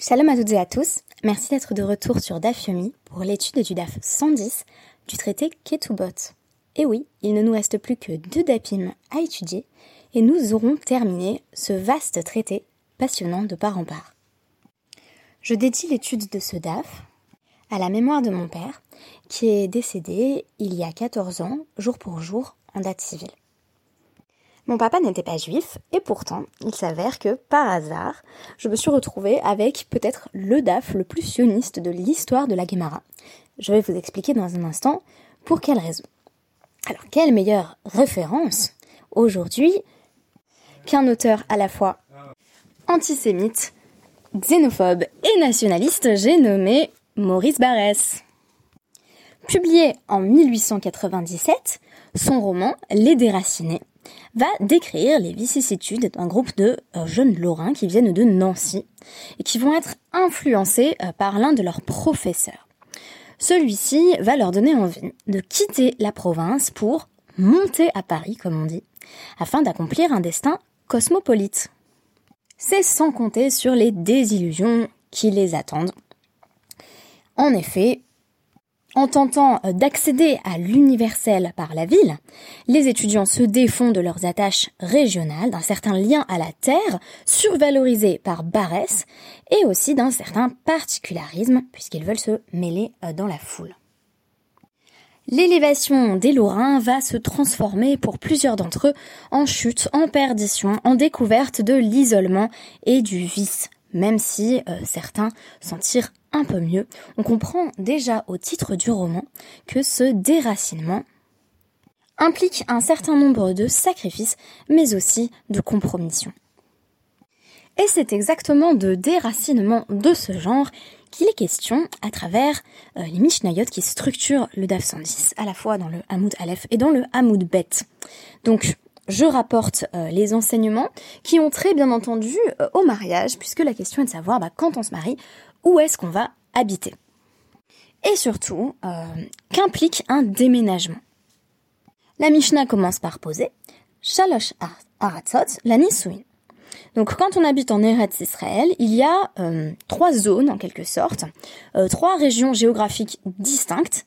Shalom à toutes et à tous. Merci d'être de retour sur DAF Yomi pour l'étude du DAF 110 du traité Ketubot. Et oui, il ne nous reste plus que deux DAPIM à étudier et nous aurons terminé ce vaste traité passionnant de part en part. Je dédie l'étude de ce DAF à la mémoire de mon père qui est décédé il y a 14 ans, jour pour jour, en date civile. Mon papa n'était pas juif, et pourtant, il s'avère que, par hasard, je me suis retrouvée avec peut-être le DAF le plus sioniste de l'histoire de la Guémara. Je vais vous expliquer dans un instant pour quelle raison. Alors, quelle meilleure référence aujourd'hui qu'un auteur à la fois antisémite, xénophobe et nationaliste, j'ai nommé Maurice Barrès. Publié en 1897, son roman Les Déracinés va décrire les vicissitudes d'un groupe de euh, jeunes Lorrains qui viennent de Nancy et qui vont être influencés euh, par l'un de leurs professeurs. Celui-ci va leur donner envie de quitter la province pour monter à Paris, comme on dit, afin d'accomplir un destin cosmopolite. C'est sans compter sur les désillusions qui les attendent. En effet, en tentant euh, d'accéder à l'universel par la ville, les étudiants se défont de leurs attaches régionales, d'un certain lien à la terre, survalorisé par Barès, et aussi d'un certain particularisme, puisqu'ils veulent se mêler euh, dans la foule. L'élévation des Lorrains va se transformer pour plusieurs d'entre eux en chute, en perdition, en découverte de l'isolement et du vice, même si euh, certains s'en tirent un peu mieux, on comprend déjà au titre du roman que ce déracinement implique un certain nombre de sacrifices, mais aussi de compromissions. Et c'est exactement de déracinement de ce genre qu'il est question à travers euh, les Mishnayot qui structurent le DAF 110, à la fois dans le Hamoud Aleph et dans le Hamoud Bet. Donc, je rapporte euh, les enseignements qui ont très bien entendu euh, au mariage, puisque la question est de savoir bah, quand on se marie, où est-ce qu'on va habiter. Et surtout, euh, qu'implique un déménagement. La Mishnah commence par poser Shalosh Aratzot, la Nisuin. Donc quand on habite en Eretz Israël, il y a euh, trois zones en quelque sorte, euh, trois régions géographiques distinctes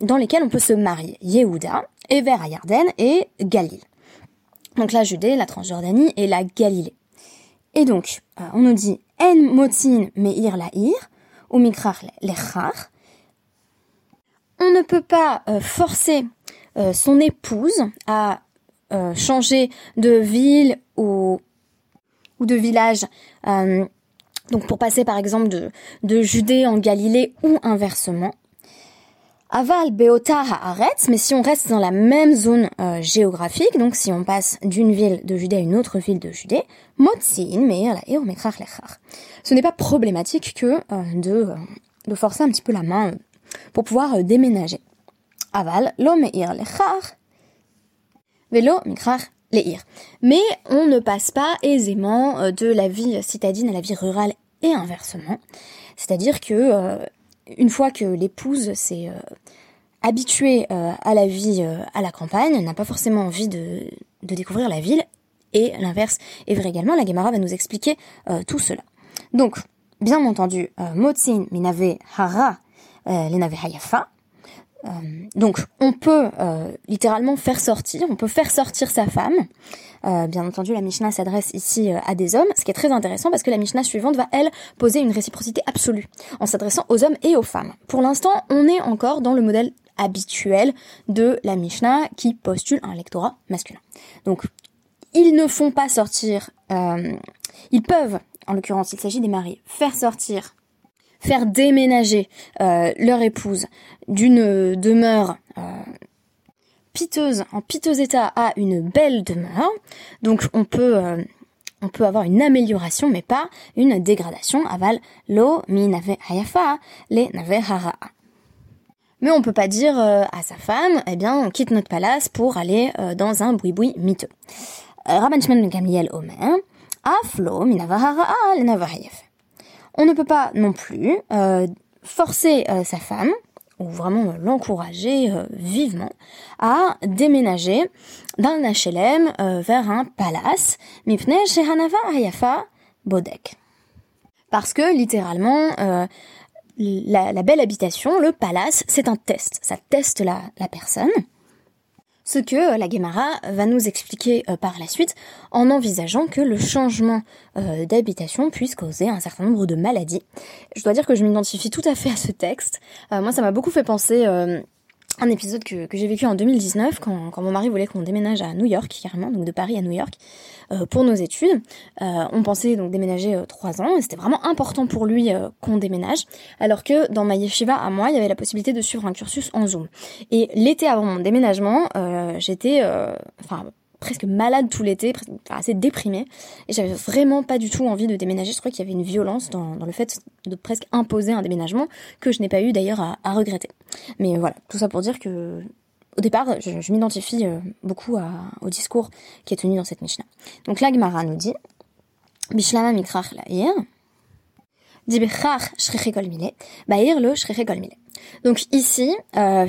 dans lesquelles on peut se marier. Yehuda, Ever Yarden et Galil. Donc la Judée, la Transjordanie et la Galilée. Et donc, on nous dit en motin meir laïr, ou mikrach lechar. On ne peut pas euh, forcer euh, son épouse à euh, changer de ville ou, ou de village. donc pour passer par exemple de, de Judée en Galilée ou inversement. Aval Beota Haaretz, mais si on reste dans la même zone euh, géographique, donc si on passe d'une ville de Judée à une autre ville de Judée, Motzin Lechar. Ce n'est pas problématique que euh, de, euh, de forcer un petit peu la main pour pouvoir déménager. Aval Lo Meir Lechar, Velo Mechrach Leir. Mais on ne passe pas aisément de la vie citadine à la vie rurale et inversement. C'est-à-dire que une fois que l'épouse s'est euh, habituée euh, à la vie euh, à la campagne, elle n'a pas forcément envie de, découvrir la ville, et l'inverse est vrai également, la Gemara va nous expliquer tout cela. Donc, bien entendu, Motzin minave hara lenave hayafa, donc on peut littéralement faire sortir, on peut faire sortir sa femme euh, bien entendu, la Mishnah s'adresse ici euh, à des hommes, ce qui est très intéressant parce que la Mishnah suivante va, elle, poser une réciprocité absolue en s'adressant aux hommes et aux femmes. Pour l'instant, on est encore dans le modèle habituel de la Mishnah qui postule un lectorat masculin. Donc, ils ne font pas sortir, euh, ils peuvent, en l'occurrence, il s'agit des maris, faire sortir faire déménager leur épouse d'une demeure piteuse, en piteux état à une belle demeure. Donc on peut euh, on peut avoir une amélioration mais pas une dégradation. Aval lo mi le nave. Mais on peut pas dire euh, à sa femme, eh bien, on quitte notre palace pour aller euh, dans un boui-boui miteux. Rabban Shimon Gamliel Omer, aflo mi nave hara le nave On ne peut pas non plus forcer sa femme ou vraiment l'encourager euh, vivement à déménager d'un HLM euh, vers un palace. Shehanava Hayafa Bodek. Parce que littéralement, la, belle habitation, le palace, c'est un test. Ça teste la, la personne. Ce que la Guémara va nous expliquer par la suite en envisageant que le changement d'habitation puisse causer un certain nombre de maladies. Je dois dire que je m'identifie tout à fait à ce texte. moi, ça m'a beaucoup fait penser un épisode que, que j'ai vécu en 2019 quand, quand mon mari voulait qu'on déménage à New York carrément, donc de Paris à New York, euh, pour nos études. Euh, on pensait donc déménager euh, trois ans et c'était vraiment important pour lui qu'on déménage, alors que dans ma yeshiva à moi, il y avait la possibilité de suivre un cursus en Zoom. Et l'été avant mon déménagement, j'étais, enfin presque malade tout l'été, assez déprimée, et j'avais vraiment pas du tout envie de déménager. Je crois qu'il y avait une violence dans, le fait de presque imposer un déménagement que je n'ai pas eu d'ailleurs à, regretter. Mais voilà, tout ça pour dire que au départ, je, m'identifie euh, beaucoup au discours qui est tenu dans cette Mishnah. Donc là, Gemara nous dit Bishlama mikrach la'ir. Donc ici, euh,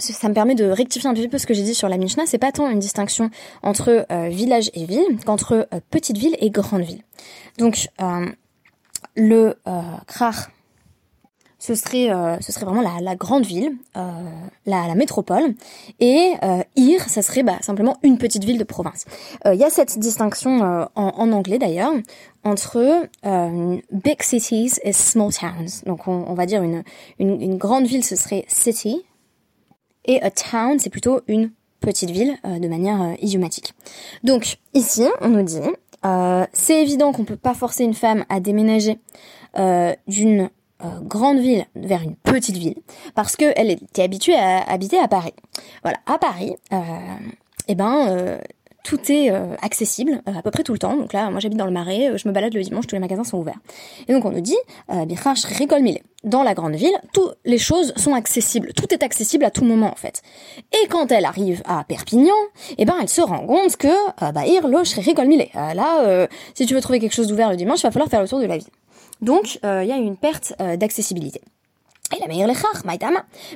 ça me permet de rectifier un petit peu ce que j'ai dit sur la Mishnah. C'est pas tant une distinction entre euh, village et ville qu'entre euh, petite ville et grande ville. Donc euh, le Krach, ce serait, ce serait vraiment la, grande ville, la, métropole, et Ir, ça serait bah, simplement une petite ville de province. Il y a cette distinction en, anglais d'ailleurs entre big cities et small towns. Donc on, va dire une, une grande ville, ce serait city, et a town, c'est plutôt une petite ville euh, de manière euh, idiomatique. Donc ici, on nous dit, euh, c'est évident qu'on peut pas forcer une femme à déménager d'une grande ville vers une petite ville parce qu'elle était habituée à habiter à Paris. Voilà, à Paris, eh ben tout est euh, accessible euh, à peu près tout le temps. Donc là, moi j'habite dans le Marais, euh, je me balade le dimanche, tous les magasins sont ouverts. Et donc on nous dit, euh, dans la grande ville, toutes les choses sont accessibles, tout est accessible à tout moment en fait. Et quand elle arrive à Perpignan, eh ben elle se rend compte que bah là, si tu veux trouver quelque chose d'ouvert le dimanche, il va falloir faire le tour de la ville. Donc il y a une perte d'accessibilité.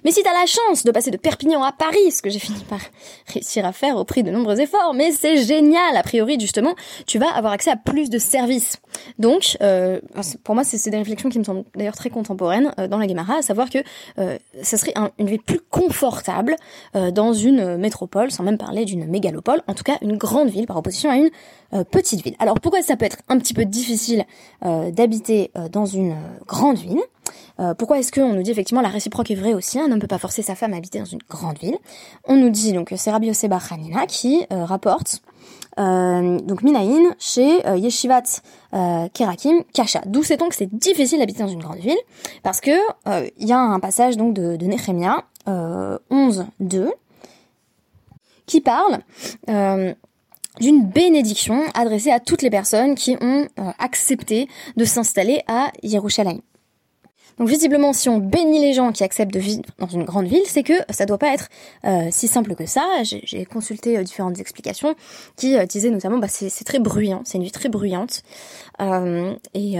Mais si t'as la chance de passer de Perpignan à Paris, ce que j'ai fini par réussir à faire au prix de nombreux efforts, mais c'est génial, a priori, justement, tu vas avoir accès à plus de services. Donc, euh, pour moi, c'est des réflexions qui me semblent d'ailleurs très contemporaines euh, dans la Guémara, à savoir que euh, ça serait une vie plus confortable euh, dans une métropole, sans même parler d'une mégalopole, en tout cas une grande ville par opposition à une petite ville. Alors pourquoi ça peut être un petit peu difficile d'habiter dans une grande ville? Euh, pourquoi est-ce qu'on nous dit effectivement la réciproque est vraie aussi Un homme ne peut pas forcer sa femme à habiter dans une grande ville? On nous dit donc c'est Rabbi Yoseba Hanina qui euh, rapporte euh, donc Minaïn chez Yeshivat Kerakim Kasha. D'où donc que c'est difficile d'habiter dans une grande ville parce que il y a un passage donc de, de Nehemia 11.2 qui parle d'une bénédiction adressée à toutes les personnes qui ont accepté de s'installer à Yerushalayim. Donc visiblement, si on bénit les gens qui acceptent de vivre dans une grande ville, c'est que ça doit pas être euh, si simple que ça. J'ai consulté euh, différentes explications qui euh, disaient notamment, bah, c'est très bruyant, c'est une vie très bruyante, et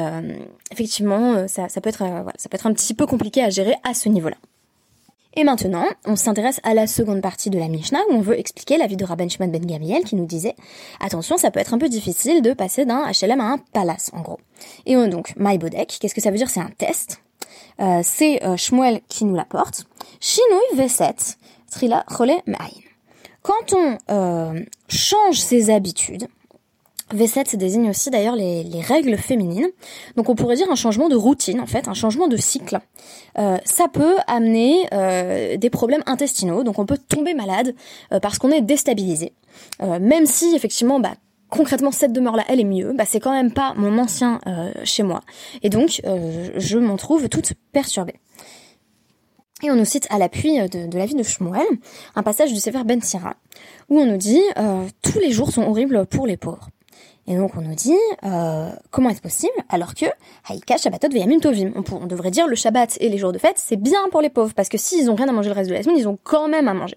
effectivement, ça, peut être, ça peut être un petit peu compliqué à gérer à ce niveau-là. Et maintenant, on s'intéresse à la seconde partie de la Mishnah où on veut expliquer la vie de Rabban Shimon ben Gamliel qui nous disait attention, ça peut être un peu difficile de passer d'un HLM à un palace en gros. Et on, donc, My Bodek, qu'est-ce que ça veut dire? C'est un test. Euh, c'est euh, Shmuel qui nous l'apporte. Shinui V7, Trila Quand on euh, change ses habitudes, V7 désigne aussi d'ailleurs les, les, règles féminines. Donc on pourrait dire un changement de routine en fait, un changement de cycle. Ça peut amener des problèmes intestinaux, donc on peut tomber malade parce qu'on est déstabilisé. même si effectivement bah, concrètement cette demeure là elle est mieux, bah c'est quand même pas mon ancien chez moi. Et donc je m'en trouve toute perturbée. Et on nous cite à l'appui de, de la vie de Shmuel un passage du Sefer Ben Sira où on nous dit tous les jours sont horribles pour les pauvres. Et donc on nous dit euh, comment est-ce possible alors que Haïka Shabbatot Veyamim Tovim. On, on, devrait dire le Shabbat et les jours de fête c'est bien pour les pauvres parce que s'ils ont rien à manger le reste de la semaine ils ont quand même à manger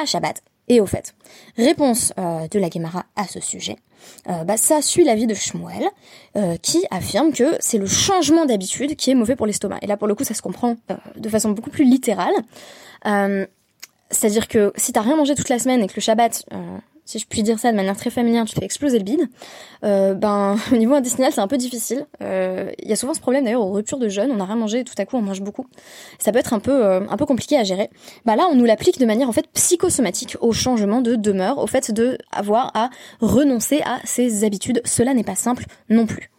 à Shabbat et au fait. Réponse euh, de la Gemara à ce sujet. Euh, bah, ça suit l'avis de Shmuel euh, qui affirme que c'est le changement d'habitude qui est mauvais pour l'estomac. Et là pour le coup ça se comprend euh, de façon beaucoup plus littérale. C'est-à-dire que si t'as rien mangé toute la semaine et que le Shabbat si je puis dire ça de manière très familière, tu fais exploser le bide, euh, ben au niveau intestinal c'est un peu difficile. Euh, il y a souvent ce problème d'ailleurs aux ruptures de jeûne, on a rien mangé, tout à coup on mange beaucoup. Ça peut être un peu un peu compliqué à gérer. Bah là on nous l'applique de manière en fait psychosomatique au changement de demeure, au fait de avoir à renoncer à ses habitudes. Cela n'est pas simple non plus.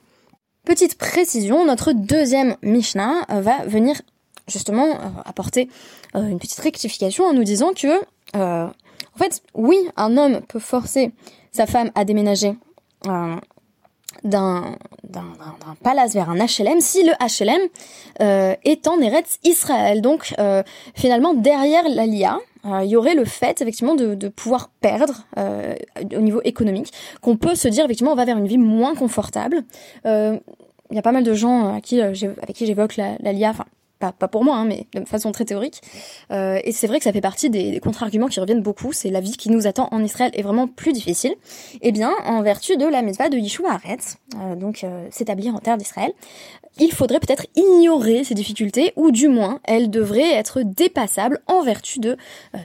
Petite précision, notre deuxième Mishnah va venir justement euh, apporter euh, une petite rectification en nous disant que, euh, en fait, oui, un homme peut forcer sa femme à déménager d'un palace vers un HLM si le HLM est en Eretz Israël. Donc finalement derrière l'Alia, il y aurait le fait effectivement de, pouvoir perdre au niveau économique, qu'on peut se dire effectivement on va vers une vie moins confortable. Il y a pas mal de gens avec qui j'évoque l'Alia, enfin pas, pour moi, hein, mais de façon très théorique. Euh, et c'est vrai que ça fait partie des, contre-arguments qui reviennent beaucoup. C'est la vie qui nous attend en Israël est vraiment plus difficile. Eh bien, en vertu de la mitzvah de Yeshua Aretz, euh, donc euh, s'établir en terre d'Israël, il faudrait peut-être ignorer ces difficultés, ou du moins, elles devraient être dépassables en vertu de,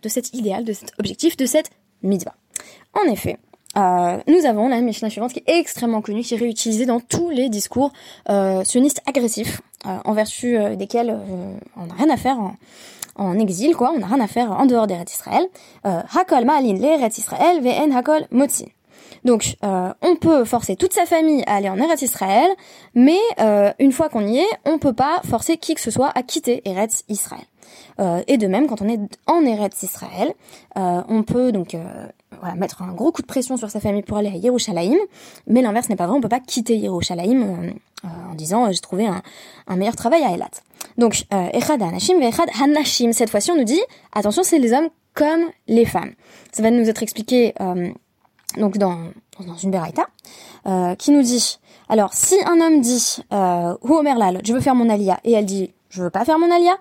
de cet idéal, de cet objectif, de cette mitzvah. En effet, euh, nous avons la Mishnah suivante qui est extrêmement connue, qui est réutilisée dans tous les discours euh, sionistes agressifs, euh, en vertu euh, desquels euh, on n'a rien à faire en, en, exil, quoi, on n'a rien à faire en dehors des d'Eretz Israël. Hakol ma'alin le Israël, ve'en hakol motzi. Donc, on peut forcer toute sa famille à aller en Eretz Israël, mais une fois qu'on y est, on peut pas forcer qui que ce soit à quitter Eretz Israël. et de même, quand on est en Eretz Israël, on peut donc voilà, mettre un gros coup de pression sur sa famille pour aller à Yerushalayim, mais l'inverse n'est pas vrai, on peut pas quitter Yerushalayim euh, euh, en disant euh, j'ai trouvé un, un, meilleur travail à Elat. Donc, Echad Hanashim, Echad Hanashim, cette fois-ci on nous dit, attention c'est les hommes comme les femmes. Ça va nous être expliqué donc dans, dans une Beraïta, qui nous dit, alors si un homme dit, euh, Lal, je veux faire mon alia, et elle dit, je veux pas faire mon alia,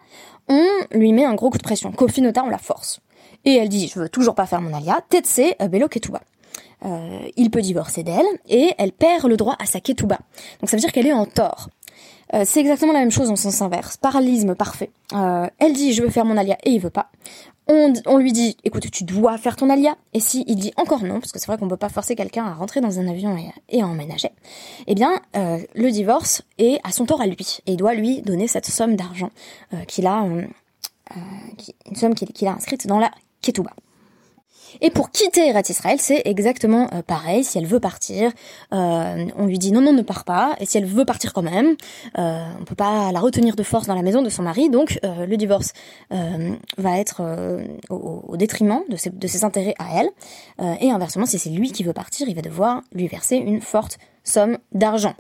on lui met un gros coup de pression. Kofi Nota, on la force. Et elle dit, je veux toujours pas faire mon alia, tetse euh, belo ketuba. Euh, il peut divorcer d'elle et elle perd le droit à sa ketuba. Donc ça veut dire qu'elle est en tort. Euh, c'est exactement la même chose en sens inverse. Paralysme parfait. Euh, elle dit je veux faire mon alia et il veut pas. On, on, lui dit écoute tu dois faire ton alia et si il dit encore non parce que c'est vrai qu'on peut pas forcer quelqu'un à rentrer dans un avion et, et à emménager. Eh bien euh, le divorce est à son tort à lui et il doit lui donner cette somme d'argent qu'il a une somme qu'il a inscrite dans la Ketouba. Et pour quitter Eretz Israël, c'est exactement euh, pareil. Si elle veut partir, euh, on lui dit non, non, ne pars pas. Et si elle veut partir quand même, euh, on peut pas la retenir de force dans la maison de son mari. Donc euh, le divorce va être au, détriment de ses intérêts à elle. et inversement, si c'est lui qui veut partir, il va devoir lui verser une forte somme d'argent.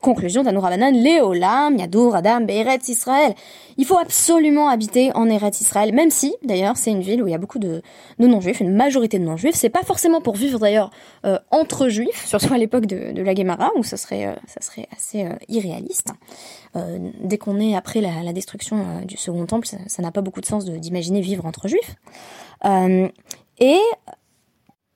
Conclusion d'Anourabanan, Léolam, Yadour, Adam, Be'eretz Israël. Il faut absolument habiter en Eretz Israël, même si, d'ailleurs, c'est une ville où il y a beaucoup de, non-juifs, une majorité de non-juifs. C'est pas forcément pour vivre, d'ailleurs, euh, entre juifs, surtout à l'époque de, la Guémara, où ça serait, euh, assez euh, irréaliste. dès qu'on est après la, destruction du Second Temple, ça n'a pas beaucoup de sens d'imaginer vivre entre juifs. et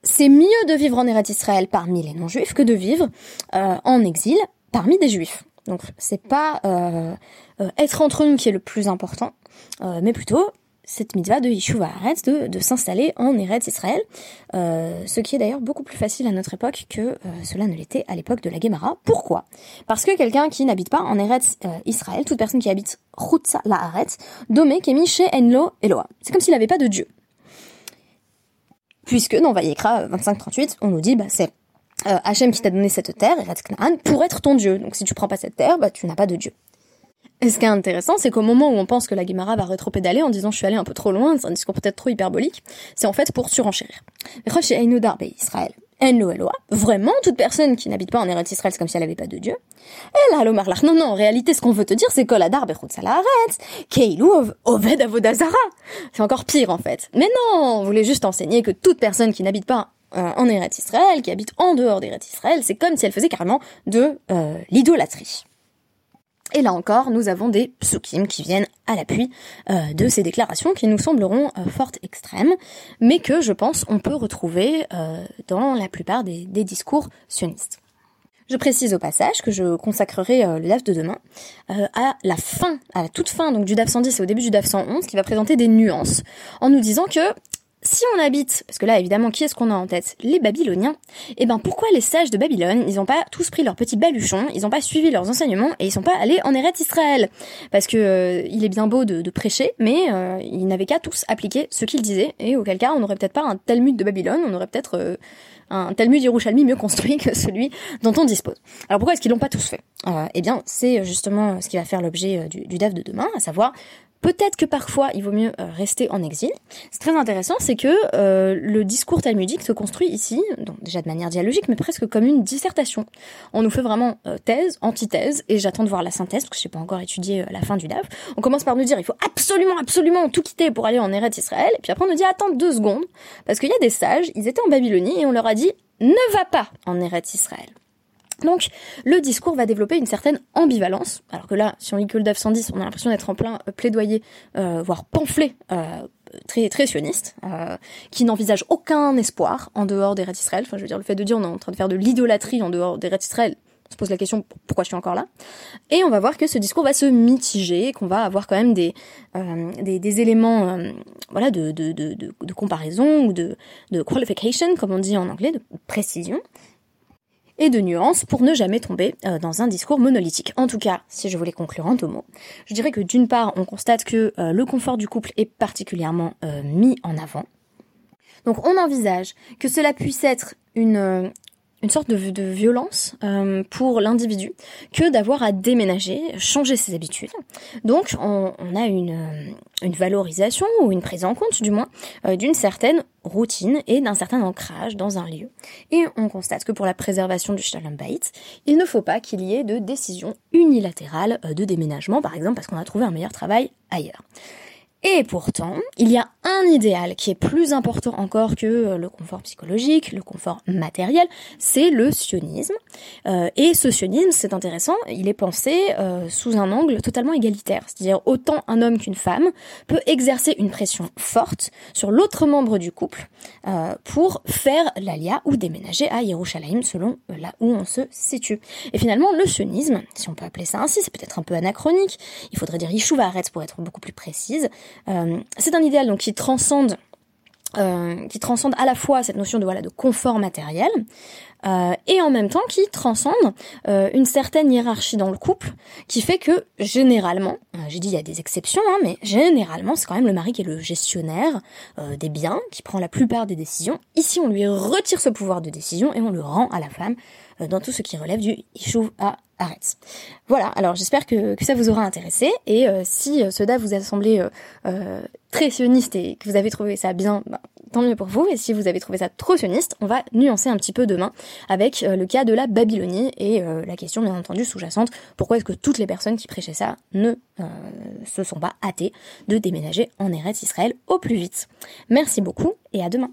c'est mieux de vivre en Eretz Israël parmi les non-juifs que de vivre en exil parmi des juifs. Donc c'est pas euh, euh, être entre nous qui est le plus important, euh, mais plutôt cette mitzvah de Yishuva Haaretz, de, de s'installer en Eretz Israël, ce qui est d'ailleurs beaucoup plus facile à notre époque que cela ne l'était à l'époque de la Gemara. Pourquoi? Parce que quelqu'un qui n'habite pas en Eretz Israël, toute personne qui habite Chutza la Haaretz, Domé Kemi She Enlo Eloa. C'est comme s'il n'avait pas de Dieu. Puisque dans Vayekra 25-38, on nous dit, bah, c'est euh, Hachem qui t'a donné cette terre, pour être ton dieu. Donc si tu prends pas cette terre, bah tu n'as pas de dieu. Et ce qui est intéressant, c'est qu'au moment où on pense que la Guimara va rétropédaler en disant je suis allé un peu trop loin, c'est un discours peut-être trop hyperbolique, c'est en fait pour surenchérir. Israël. Vraiment, toute personne qui n'habite pas en Eretz Israël, c'est comme si elle n'avait pas de Dieu. Et là, l'Omarlach, non, non, en réalité, ce qu'on veut te dire, c'est que la dar bechut keilu oved avodazara. C'est encore pire, en fait. Mais non, on voulait juste enseigner que toute personne qui n'habite pas en Eretz Israël, qui habite en dehors d'Eretz Israël, c'est comme si elle faisait carrément de euh, l'idolâtrie. Et là encore, nous avons des psukim qui viennent à l'appui euh, de ces déclarations qui nous sembleront fortes extrêmes, mais que je pense on peut retrouver dans la plupart des, discours sionistes. Je précise au passage que je consacrerai le DAF de demain à la fin, à la toute fin donc du DAF 110 et au début du DAF 111, qui va présenter des nuances, en nous disant que si on habite, parce que là évidemment qui est-ce qu'on a en tête? Les Babyloniens. Et eh ben pourquoi les sages de Babylone, ils n'ont pas tous pris leur petit baluchon, ils n'ont pas suivi leurs enseignements et ils sont pas allés en Eretz Israël? Parce que euh, il est bien beau de, prêcher, mais euh, ils n'avaient qu'à tous appliquer ce qu'ils disaient, et auquel cas on n'aurait peut-être pas un Talmud de Babylone, on aurait peut-être euh, un Talmud Yerushalmi mieux construit que celui dont on dispose. Alors pourquoi est-ce qu'ils l'ont pas tous fait? Eh bien c'est justement ce qui va faire l'objet du, du DAF de demain, à savoir Peut-être que parfois il vaut mieux euh, rester en exil. C'est très intéressant, c'est que euh, le discours talmudique se construit ici, donc déjà de manière dialogique, mais presque comme une dissertation. On nous fait vraiment euh, thèse, antithèse, et j'attends de voir la synthèse, parce que je n'ai pas encore étudié la fin du DAF. On commence par nous dire il faut absolument, absolument tout quitter pour aller en Eretz Israël, et puis après on nous dit attends deux secondes, parce qu'il y a des sages, ils étaient en Babylonie, et on leur a dit ne va pas en Eretz Israël. Donc, le discours va développer une certaine ambivalence, alors que là, si on lit que le DAF 110, on a l'impression d'être en plein euh, plaidoyer, euh, voire pamphlet euh, très, très sioniste, qui n'envisage aucun espoir en dehors des Israël. Enfin, je veux dire, le fait de dire on est en train de faire de l'idolâtrie en dehors des Israël, on se pose la question pourquoi je suis encore là? Et on va voir que ce discours va se mitiger, qu'on va avoir quand même des, des, éléments voilà, de, de, de, de, comparaison ou de, de qualification, comme on dit en anglais, de précision, et de nuances pour ne jamais tomber euh, dans un discours monolithique. En tout cas, si je voulais conclure en deux mots, je dirais que d'une part, on constate que euh, le confort du couple est particulièrement euh, mis en avant. Donc on envisage que cela puisse être une, une sorte de, violence euh, pour l'individu que d'avoir à déménager, changer ses habitudes. Donc on, a une, euh, une, valorisation ou une prise en compte du moins euh, d'une certaine routine et d'un certain ancrage dans un lieu. Et on constate que pour la préservation du Shalom Bait, il ne faut pas qu'il y ait de décision unilatérale de déménagement, par exemple parce qu'on a trouvé un meilleur travail ailleurs. Et pourtant, il y a un idéal qui est plus important encore que euh, le confort psychologique, le confort matériel, c'est le sionisme. Euh, et ce sionisme, c'est intéressant, il est pensé euh, sous un angle totalement égalitaire. C'est-à-dire autant un homme qu'une femme peut exercer une pression forte sur l'autre membre du couple pour faire l'alia ou déménager à Yerushalayim selon là où on se situe. Et finalement, le sionisme, si on peut appeler ça ainsi, c'est peut-être un peu anachronique, il faudrait dire Yishuva pour être beaucoup plus précise, euh, c'est un idéal donc qui transcende euh, qui transcende à la fois cette notion de voilà de confort matériel euh, et en même temps qui transcende une certaine hiérarchie dans le couple qui fait que généralement, j'ai dit il y a des exceptions, hein, mais généralement c'est quand même le mari qui est le gestionnaire des biens, qui prend la plupart des décisions. Ici on lui retire ce pouvoir de décision et on le rend à la femme dans tout ce qui relève du Ishuv à arrête. Voilà, alors j'espère que, ça vous aura intéressé et euh, si euh, ce DAF vous a semblé euh, très sioniste et que vous avez trouvé ça bien, bah, tant mieux pour vous. Et si vous avez trouvé ça trop sioniste, on va nuancer un petit peu demain avec le cas de la Babylonie et la question bien entendu sous-jacente, pourquoi est-ce que toutes les personnes qui prêchaient ça ne se sont pas hâtées de déménager en Eretz Israël au plus vite? Merci beaucoup et à demain.